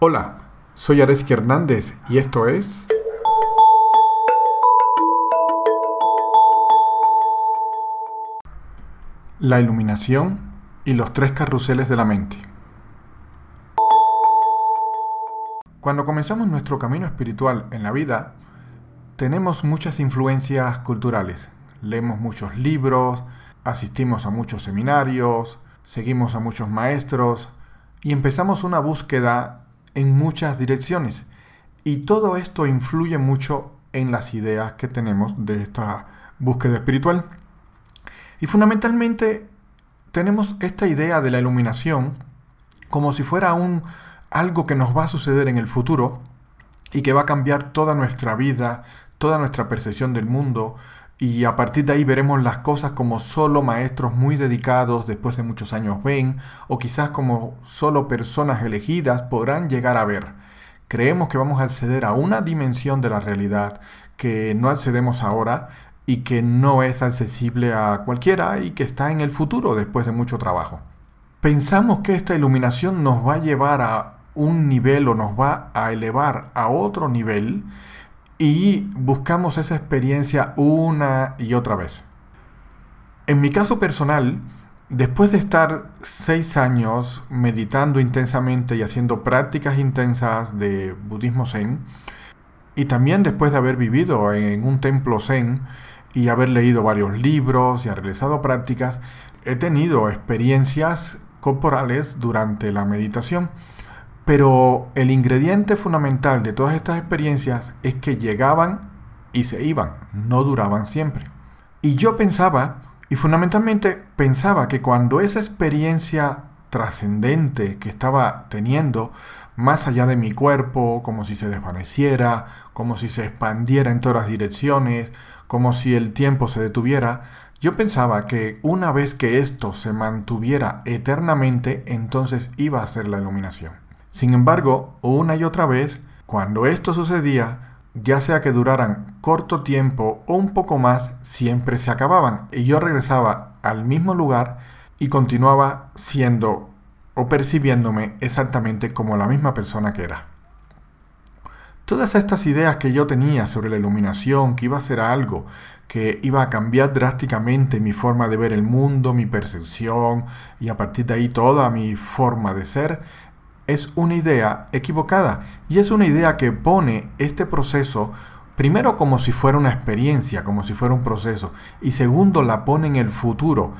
Hola, soy Areski Hernández y esto es... La iluminación y los tres carruseles de la mente. Cuando comenzamos nuestro camino espiritual en la vida, tenemos muchas influencias culturales. Leemos muchos libros, asistimos a muchos seminarios, seguimos a muchos maestros y empezamos una búsqueda en muchas direcciones. Y todo esto influye mucho en las ideas que tenemos de esta búsqueda espiritual. Y fundamentalmente tenemos esta idea de la iluminación como si fuera un algo que nos va a suceder en el futuro y que va a cambiar toda nuestra vida, toda nuestra percepción del mundo, y a partir de ahí veremos las cosas como solo maestros muy dedicados después de muchos años ven, o quizás como solo personas elegidas podrán llegar a ver. Creemos que vamos a acceder a una dimensión de la realidad que no accedemos ahora y que no es accesible a cualquiera y que está en el futuro después de mucho trabajo. Pensamos que esta iluminación nos va a llevar a un nivel o nos va a elevar a otro nivel y buscamos esa experiencia una y otra vez. En mi caso personal, después de estar seis años meditando intensamente y haciendo prácticas intensas de budismo zen, y también después de haber vivido en un templo zen y haber leído varios libros y haber realizado prácticas, he tenido experiencias corporales durante la meditación. Pero el ingrediente fundamental de todas estas experiencias es que llegaban y se iban, no duraban siempre. Y yo pensaba, y fundamentalmente pensaba que cuando esa experiencia trascendente que estaba teniendo, más allá de mi cuerpo, como si se desvaneciera, como si se expandiera en todas direcciones, como si el tiempo se detuviera, yo pensaba que una vez que esto se mantuviera eternamente, entonces iba a ser la iluminación. Sin embargo, una y otra vez, cuando esto sucedía, ya sea que duraran corto tiempo o un poco más, siempre se acababan y yo regresaba al mismo lugar y continuaba siendo o percibiéndome exactamente como la misma persona que era. Todas estas ideas que yo tenía sobre la iluminación, que iba a ser algo, que iba a cambiar drásticamente mi forma de ver el mundo, mi percepción y a partir de ahí toda mi forma de ser, es una idea equivocada y es una idea que pone este proceso primero como si fuera una experiencia, como si fuera un proceso y segundo la pone en el futuro,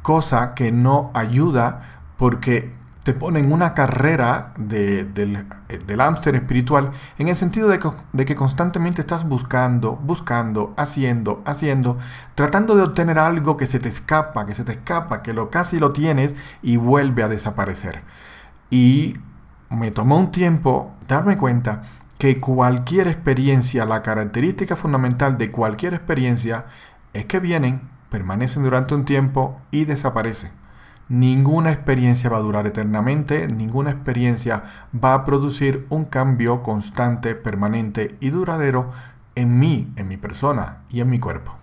cosa que no ayuda porque te pone en una carrera de, del, del hámster espiritual en el sentido de que, de que, constantemente estás buscando, buscando, haciendo, haciendo, tratando de obtener algo que se te escapa, que se te escapa, que lo casi lo tienes y vuelve a desaparecer. Y me tomó un tiempo darme cuenta que cualquier experiencia, la característica fundamental de cualquier experiencia es que vienen, permanecen durante un tiempo y desaparecen. Ninguna experiencia va a durar eternamente, ninguna experiencia va a producir un cambio constante, permanente y duradero en mí, en mi persona y en mi cuerpo.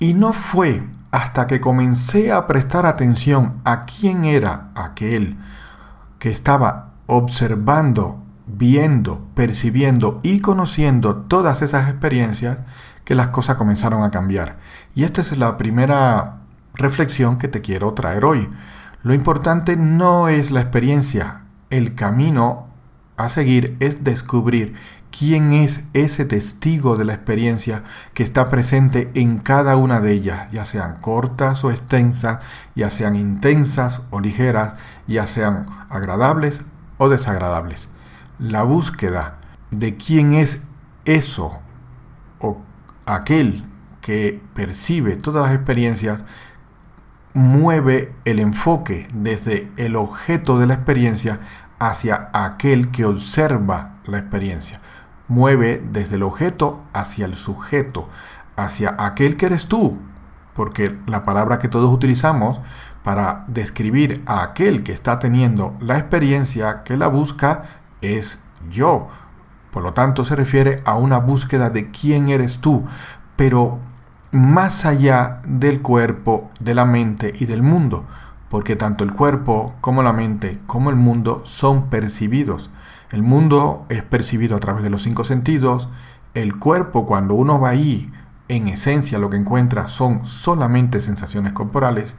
Y no fue hasta que comencé a prestar atención a quién era aquel que estaba observando, viendo, percibiendo y conociendo todas esas experiencias que las cosas comenzaron a cambiar. Y esta es la primera reflexión que te quiero traer hoy. Lo importante no es la experiencia, el camino a seguir es descubrir quién es ese testigo de la experiencia que está presente en cada una de ellas, ya sean cortas o extensas, ya sean intensas o ligeras, ya sean agradables o desagradables. La búsqueda de quién es eso o aquel que percibe todas las experiencias mueve el enfoque desde el objeto de la experiencia hacia aquel que observa la experiencia mueve desde el objeto hacia el sujeto, hacia aquel que eres tú, porque la palabra que todos utilizamos para describir a aquel que está teniendo la experiencia que la busca es yo. Por lo tanto, se refiere a una búsqueda de quién eres tú, pero más allá del cuerpo, de la mente y del mundo. porque tanto el cuerpo como la mente como el mundo son percibidos. El mundo es percibido a través de los cinco sentidos, el cuerpo cuando uno va ahí, en esencia lo que encuentra son solamente sensaciones corporales,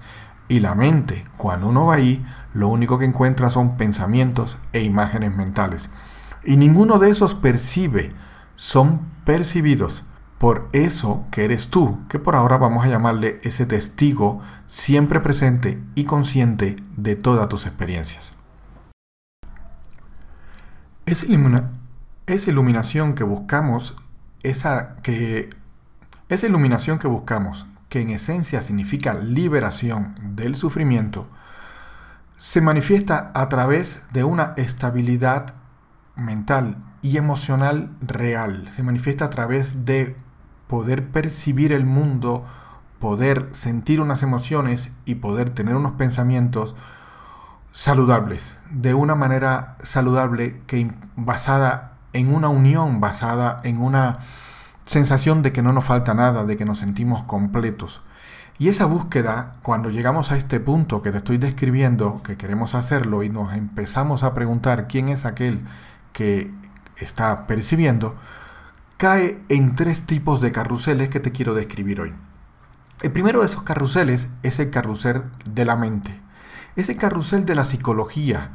y la mente, cuando uno va ahí, lo único que encuentra son pensamientos e imágenes mentales. Y ninguno de esos percibe, son percibidos por eso que eres tú, que por ahora vamos a llamarle ese testigo siempre presente y consciente de todas tus experiencias. Esa, esa iluminación que buscamos, esa, que, esa iluminación que buscamos, que en esencia significa liberación del sufrimiento, se manifiesta a través de una estabilidad mental y emocional real. Se manifiesta a través de poder percibir el mundo, poder sentir unas emociones y poder tener unos pensamientos saludables, de una manera saludable que basada en una unión, basada en una sensación de que no nos falta nada, de que nos sentimos completos. Y esa búsqueda, cuando llegamos a este punto que te estoy describiendo, que queremos hacerlo y nos empezamos a preguntar quién es aquel que está percibiendo, cae en tres tipos de carruseles que te quiero describir hoy. El primero de esos carruseles es el carrusel de la mente. Ese carrusel de la psicología.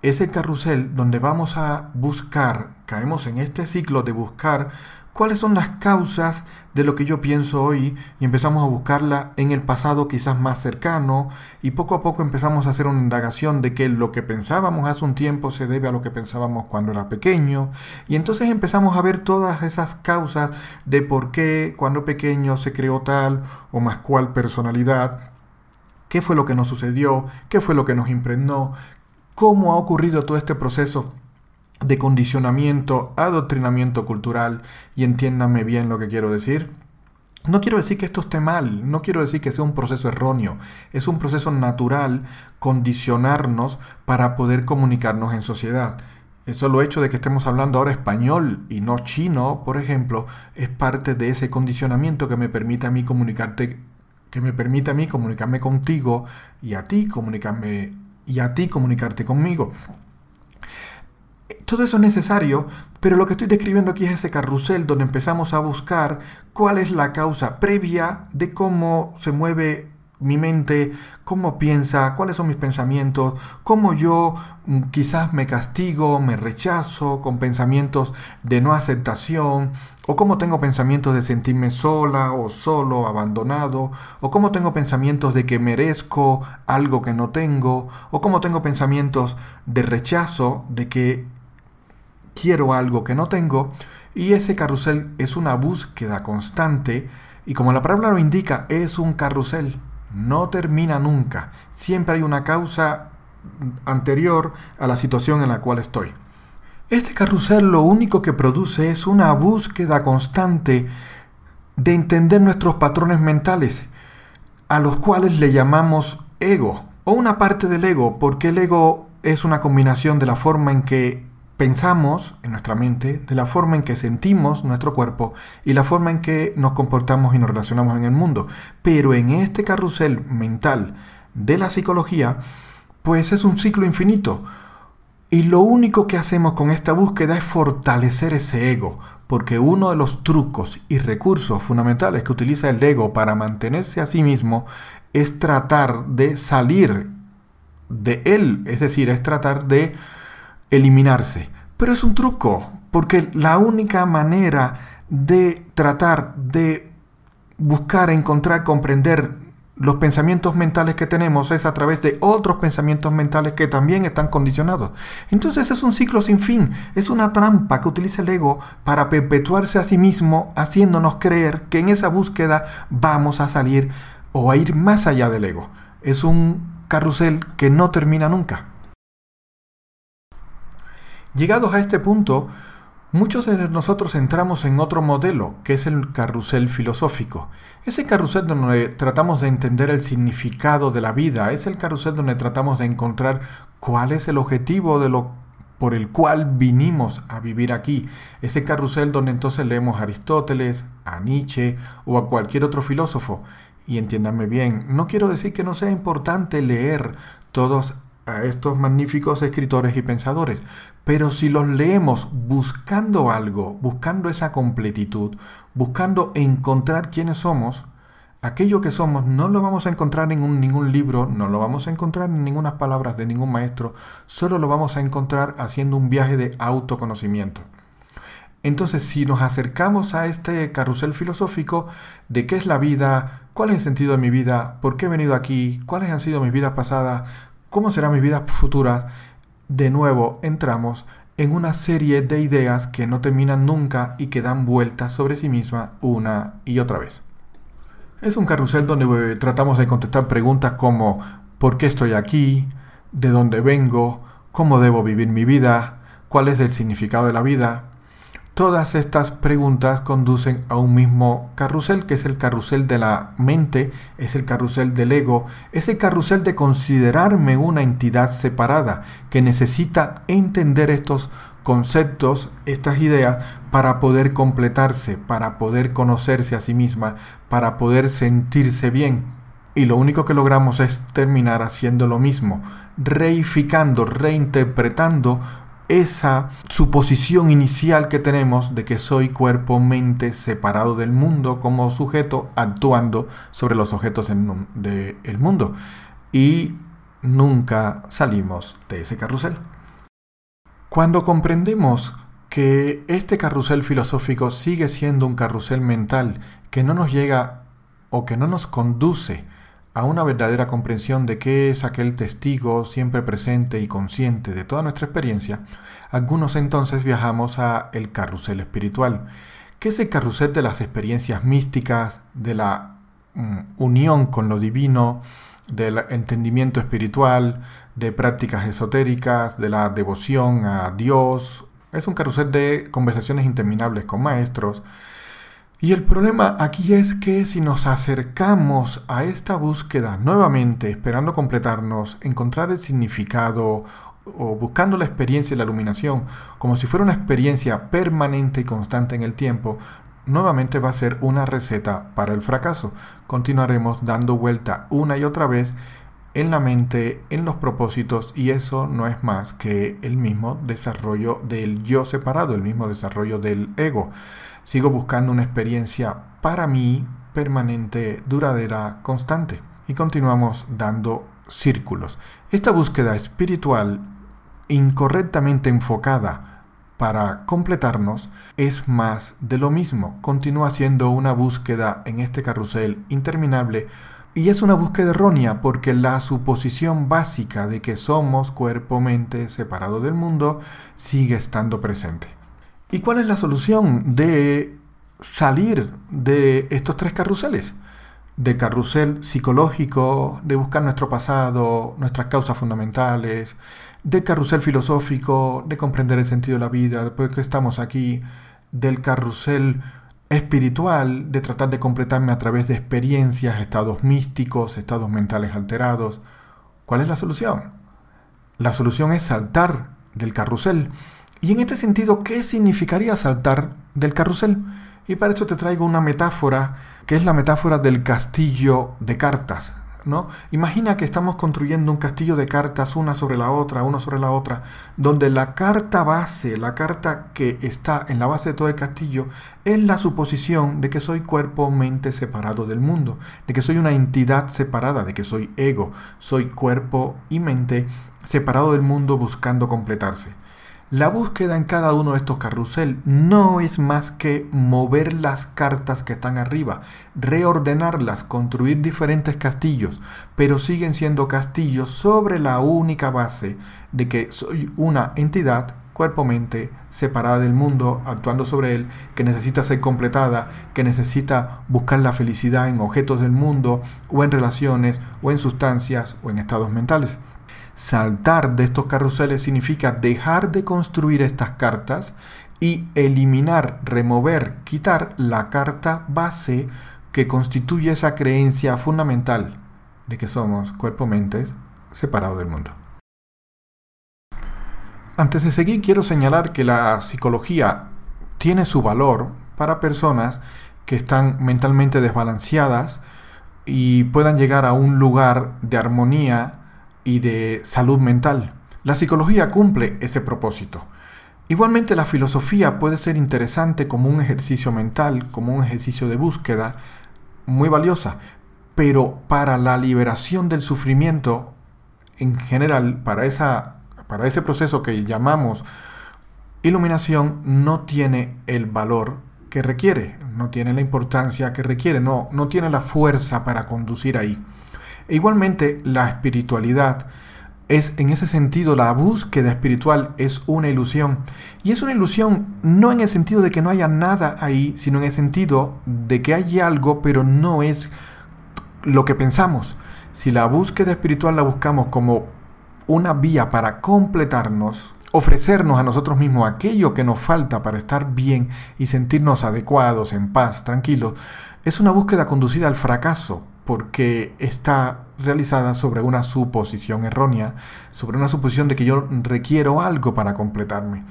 Ese carrusel donde vamos a buscar, caemos en este ciclo de buscar cuáles son las causas de lo que yo pienso hoy y empezamos a buscarla en el pasado quizás más cercano y poco a poco empezamos a hacer una indagación de que lo que pensábamos hace un tiempo se debe a lo que pensábamos cuando era pequeño. Y entonces empezamos a ver todas esas causas de por qué cuando pequeño se creó tal o más cual personalidad, qué fue lo que nos sucedió, qué fue lo que nos impregnó, cómo ha ocurrido todo este proceso de condicionamiento, adoctrinamiento cultural, y entiéndanme bien lo que quiero decir. No quiero decir que esto esté mal, no quiero decir que sea un proceso erróneo, es un proceso natural condicionarnos para poder comunicarnos en sociedad. Eso lo hecho de que estemos hablando ahora español y no chino, por ejemplo, es parte de ese condicionamiento que me permite a mí comunicarte, que me permite a mí comunicarme contigo y a ti comunicarme y a ti comunicarte conmigo. Todo eso es necesario, pero lo que estoy describiendo aquí es ese carrusel donde empezamos a buscar cuál es la causa previa de cómo se mueve mi mente, cómo piensa, cuáles son mis pensamientos, cómo yo mm, quizás me castigo, me rechazo con pensamientos de no aceptación, o cómo tengo pensamientos de sentirme sola o solo, abandonado, o cómo tengo pensamientos de que merezco algo que no tengo, o cómo tengo pensamientos de rechazo, de que quiero algo que no tengo y ese carrusel es una búsqueda constante y como la palabra lo indica, es un carrusel, no termina nunca, siempre hay una causa anterior a la situación en la cual estoy. Este carrusel lo único que produce es una búsqueda constante de entender nuestros patrones mentales, a los cuales le llamamos ego, o una parte del ego, porque el ego es una combinación de la forma en que pensamos en nuestra mente, de la forma en que sentimos nuestro cuerpo y la forma en que nos comportamos y nos relacionamos en el mundo. Pero en este carrusel mental de la psicología, pues es un ciclo infinito. Y lo único que hacemos con esta búsqueda es fortalecer ese ego, porque uno de los trucos y recursos fundamentales que utiliza el ego para mantenerse a sí mismo es tratar de salir de él, es decir, es tratar de eliminarse. Pero es un truco, porque la única manera de tratar de buscar, encontrar, comprender los pensamientos mentales que tenemos es a través de otros pensamientos mentales que también están condicionados. Entonces es un ciclo sin fin, es una trampa que utiliza el ego para perpetuarse a sí mismo, haciéndonos creer que en esa búsqueda vamos a salir o a ir más allá del ego. Es un carrusel que no termina nunca. Llegados a este punto, muchos de nosotros entramos en otro modelo, que es el carrusel filosófico. Ese carrusel donde tratamos de entender el significado de la vida, es el carrusel donde tratamos de encontrar cuál es el objetivo de lo por el cual vinimos a vivir aquí. Ese carrusel donde entonces leemos a Aristóteles, a Nietzsche o a cualquier otro filósofo. y entiéndanme bien, no quiero decir que no sea importante leer todos a estos magníficos escritores y pensadores, pero si los leemos buscando algo, buscando esa completitud, buscando encontrar quiénes somos, aquello que somos no lo vamos a encontrar en ningún libro, no lo vamos a encontrar en ninguna palabras de ningún maestro, solo lo vamos a encontrar haciendo un viaje de autoconocimiento. Entonces, si nos acercamos a este carrusel filosófico de qué es la vida, cuál es el sentido de mi vida, por qué he venido aquí, cuáles han sido mis vidas pasadas, cómo serán mis vidas futuras, de nuevo entramos en una serie de ideas que no terminan nunca y que dan vueltas sobre sí misma una y otra vez. Es un carrusel donde eh, tratamos de contestar preguntas como ¿por qué estoy aquí? ¿De dónde vengo? ¿Cómo debo vivir mi vida? ¿Cuál es el significado de la vida? Todas estas preguntas conducen a un mismo carrusel, que es el carrusel de la mente, es el carrusel del ego, es el carrusel de considerarme una entidad separada, que necesita entender estos conceptos, estas ideas, para poder completarse, para poder conocerse a sí misma, para poder sentirse bien. Y lo único que logramos es terminar haciendo lo mismo, reificando, reinterpretando esa suposición inicial que tenemos de que soy cuerpo, mente separado del mundo como sujeto actuando sobre los objetos del mundo. Y nunca salimos de ese carrusel. Cuando comprendemos que este carrusel filosófico sigue siendo un carrusel mental que no nos llega o que no nos conduce a una verdadera comprensión de qué es aquel testigo siempre presente y consciente de toda nuestra experiencia, algunos entonces viajamos a el carrusel espiritual, que es el carrusel de las experiencias místicas, de la mm, unión con lo divino, del entendimiento espiritual, de prácticas esotéricas, de la devoción a Dios. Es un carrusel de conversaciones interminables con maestros, y el problema aquí es que si nos acercamos a esta búsqueda nuevamente, esperando completarnos, encontrar el significado o buscando la experiencia y la iluminación como si fuera una experiencia permanente y constante en el tiempo, nuevamente va a ser una receta para el fracaso. Continuaremos dando vuelta una y otra vez en la mente, en los propósitos, y eso no es más que el mismo desarrollo del yo separado, el mismo desarrollo del ego. Sigo buscando una experiencia para mí permanente, duradera, constante. Y continuamos dando círculos. Esta búsqueda espiritual incorrectamente enfocada para completarnos es más de lo mismo. Continúa siendo una búsqueda en este carrusel interminable y es una búsqueda errónea porque la suposición básica de que somos cuerpo-mente separado del mundo sigue estando presente. ¿Y cuál es la solución de salir de estos tres carruseles? De carrusel psicológico, de buscar nuestro pasado, nuestras causas fundamentales, de carrusel filosófico, de comprender el sentido de la vida, después que estamos aquí, del carrusel espiritual, de tratar de completarme a través de experiencias, estados místicos, estados mentales alterados. ¿Cuál es la solución? La solución es saltar del carrusel y en este sentido, ¿qué significaría saltar del carrusel? Y para eso te traigo una metáfora, que es la metáfora del castillo de cartas. ¿no? Imagina que estamos construyendo un castillo de cartas una sobre la otra, una sobre la otra, donde la carta base, la carta que está en la base de todo el castillo, es la suposición de que soy cuerpo, mente separado del mundo, de que soy una entidad separada, de que soy ego, soy cuerpo y mente separado del mundo buscando completarse. La búsqueda en cada uno de estos carrusel no es más que mover las cartas que están arriba, reordenarlas, construir diferentes castillos, pero siguen siendo castillos sobre la única base de que soy una entidad, cuerpo-mente, separada del mundo, actuando sobre él, que necesita ser completada, que necesita buscar la felicidad en objetos del mundo, o en relaciones, o en sustancias, o en estados mentales. Saltar de estos carruseles significa dejar de construir estas cartas y eliminar, remover, quitar la carta base que constituye esa creencia fundamental de que somos cuerpo-mentes separados del mundo. Antes de seguir, quiero señalar que la psicología tiene su valor para personas que están mentalmente desbalanceadas y puedan llegar a un lugar de armonía y de salud mental. La psicología cumple ese propósito. Igualmente la filosofía puede ser interesante como un ejercicio mental, como un ejercicio de búsqueda, muy valiosa, pero para la liberación del sufrimiento en general, para, esa, para ese proceso que llamamos iluminación, no tiene el valor que requiere, no tiene la importancia que requiere, no, no tiene la fuerza para conducir ahí. Igualmente, la espiritualidad es en ese sentido la búsqueda espiritual es una ilusión. Y es una ilusión no en el sentido de que no haya nada ahí, sino en el sentido de que hay algo, pero no es lo que pensamos. Si la búsqueda espiritual la buscamos como una vía para completarnos, ofrecernos a nosotros mismos aquello que nos falta para estar bien y sentirnos adecuados, en paz, tranquilos, es una búsqueda conducida al fracaso, porque está realizada sobre una suposición errónea, sobre una suposición de que yo requiero algo para completarme.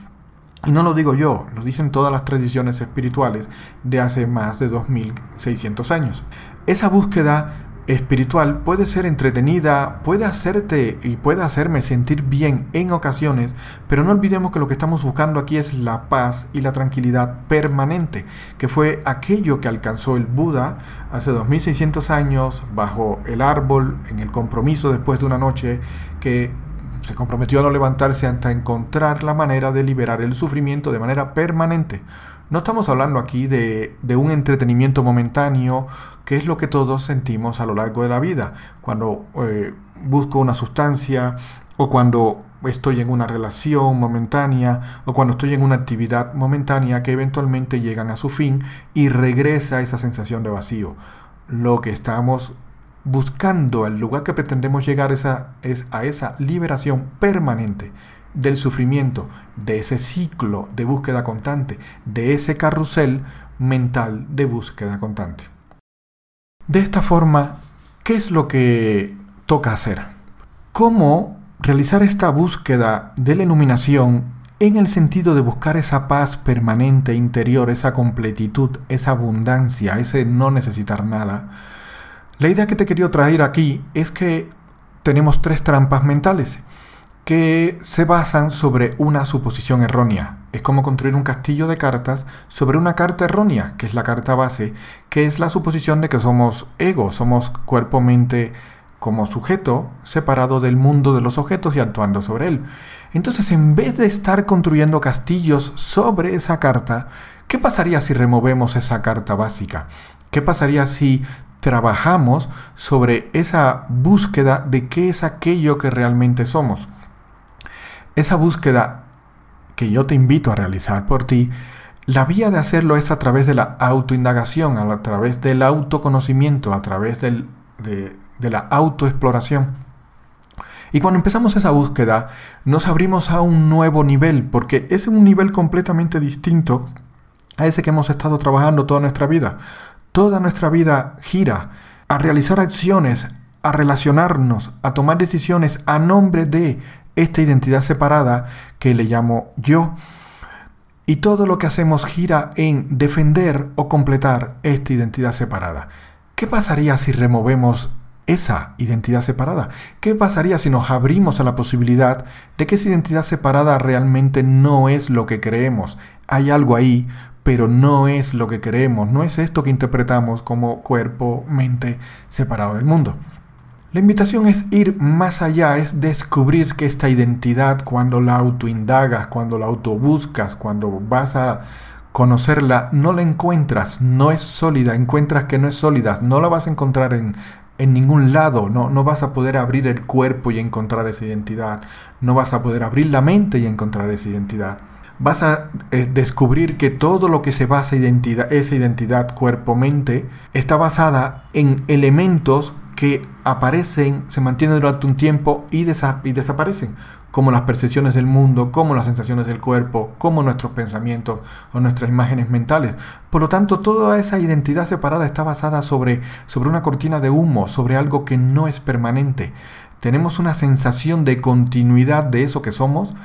Y no lo digo yo, lo dicen todas las tradiciones espirituales de hace más de 2600 años. Esa búsqueda espiritual puede ser entretenida, puede hacerte y puede hacerme sentir bien en ocasiones, pero no olvidemos que lo que estamos buscando aquí es la paz y la tranquilidad permanente, que fue aquello que alcanzó el Buda hace 2600 años bajo el árbol, en el compromiso después de una noche que se comprometió a no levantarse hasta encontrar la manera de liberar el sufrimiento de manera permanente. No estamos hablando aquí de, un entretenimiento momentáneo, que es lo que todos sentimos a lo largo de la vida. Cuando eh, busco una sustancia o cuando estoy en una relación momentánea o cuando estoy en una actividad momentánea que eventualmente llegan a su fin y regresa esa sensación de vacío. Lo que estamos buscando, el lugar que pretendemos llegar es a esa liberación permanente del sufrimiento, de ese ciclo de búsqueda constante, de ese carrusel mental de búsqueda constante. De esta forma, ¿qué es lo que toca hacer? ¿Cómo realizar esta búsqueda de la iluminación en el sentido de buscar esa paz permanente interior, esa completitud, esa abundancia, ese no necesitar nada? La idea que te quería traer aquí es que tenemos tres trampas mentales que se basan sobre una suposición errónea. Es como construir un castillo de cartas sobre una carta errónea, que es la carta base, que es la suposición de que somos ego, somos cuerpo-mente como sujeto separado del mundo de los objetos y actuando sobre él. Entonces, en vez de estar construyendo castillos sobre esa carta, ¿qué pasaría si removemos esa carta básica? ¿Qué pasaría si trabajamos sobre esa búsqueda de qué es aquello que realmente somos? Esa búsqueda que yo te invito a realizar por ti, la vía de hacerlo es a través de la autoindagación, a través del autoconocimiento, a través de, de la autoexploración. Y cuando empezamos esa búsqueda, nos abrimos a un nuevo nivel, porque es un nivel completamente distinto a ese que hemos estado trabajando toda nuestra vida. Toda nuestra vida gira a realizar acciones, a relacionarnos, a tomar decisiones a nombre de esta identidad separada que le llamo yo. Y todo lo que hacemos gira en defender o completar esta identidad separada. ¿Qué pasaría si removemos esa identidad separada? ¿Qué pasaría si nos abrimos a la posibilidad de que esa identidad separada realmente no es lo que creemos? Hay algo ahí, pero no es lo que creemos, no es esto que interpretamos como cuerpo, mente separado del mundo. La invitación es ir más allá, es descubrir que esta identidad, cuando la autoindagas, cuando la autobuscas, cuando vas a conocerla, no la encuentras, no es sólida, encuentras que no es sólida, no la vas a encontrar en, en ningún lado, no, no vas a poder abrir el cuerpo y encontrar esa identidad, no vas a poder abrir la mente y encontrar esa identidad. Vas a eh, descubrir que todo lo que se basa identidad, esa identidad cuerpo-mente está basada en elementos que aparecen, se mantienen durante un tiempo y, y desaparecen, como las percepciones del mundo, como las sensaciones del cuerpo, como nuestros pensamientos o nuestras imágenes mentales. Por lo tanto, toda esa identidad separada está basada sobre, sobre una cortina de humo, sobre algo que no es permanente. Tenemos una sensación de continuidad de eso que somos,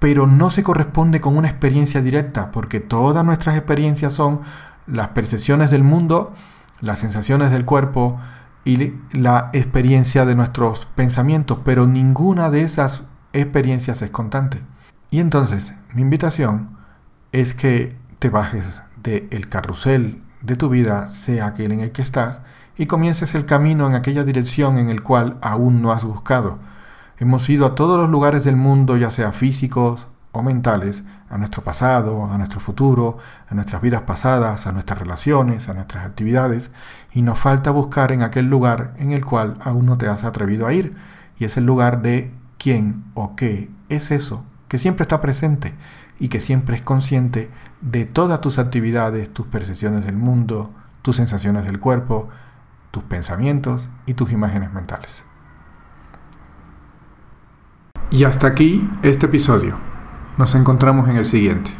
pero no se corresponde con una experiencia directa, porque todas nuestras experiencias son las percepciones del mundo, las sensaciones del cuerpo, y la experiencia de nuestros pensamientos, pero ninguna de esas experiencias es constante. Y entonces, mi invitación es que te bajes del carrusel de tu vida, sea aquel en el que estás, y comiences el camino en aquella dirección en el cual aún no has buscado. Hemos ido a todos los lugares del mundo, ya sea físicos o mentales, a nuestro pasado, a nuestro futuro, a nuestras vidas pasadas, a nuestras relaciones, a nuestras actividades, y nos falta buscar en aquel lugar en el cual aún no te has atrevido a ir, y es el lugar de quién o qué es eso que siempre está presente y que siempre es consciente de todas tus actividades, tus percepciones del mundo, tus sensaciones del cuerpo, tus pensamientos y tus imágenes mentales. Y hasta aquí este episodio. Nos encontramos en el siguiente.